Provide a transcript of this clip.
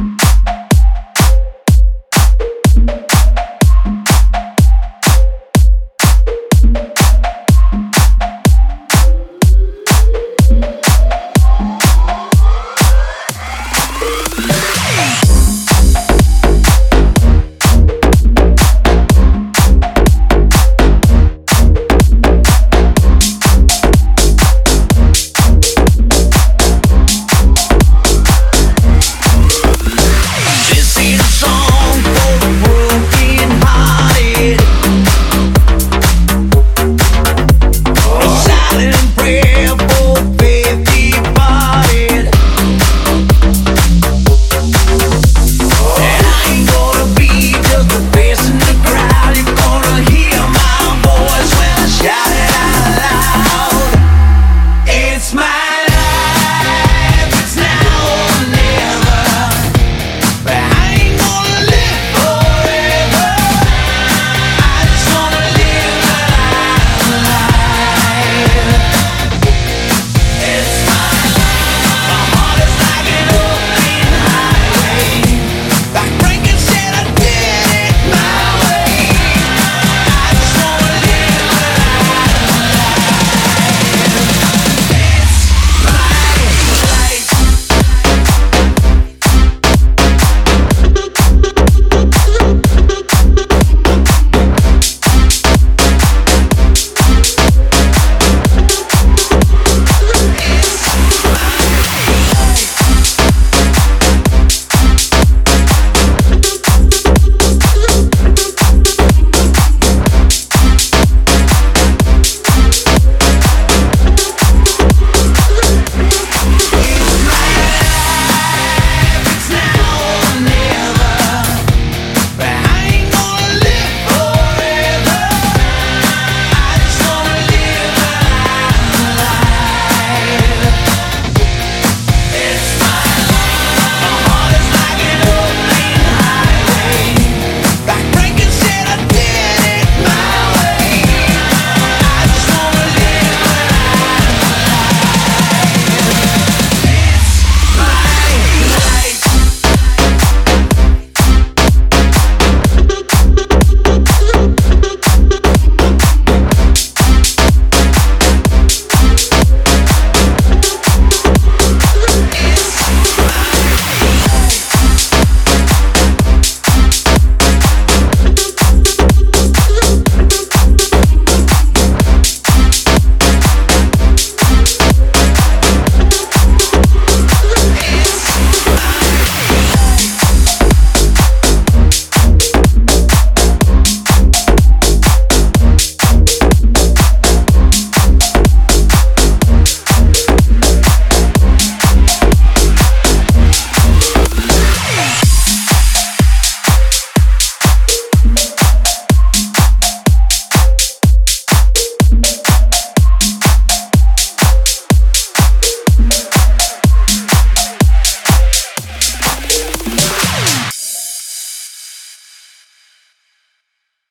Bye.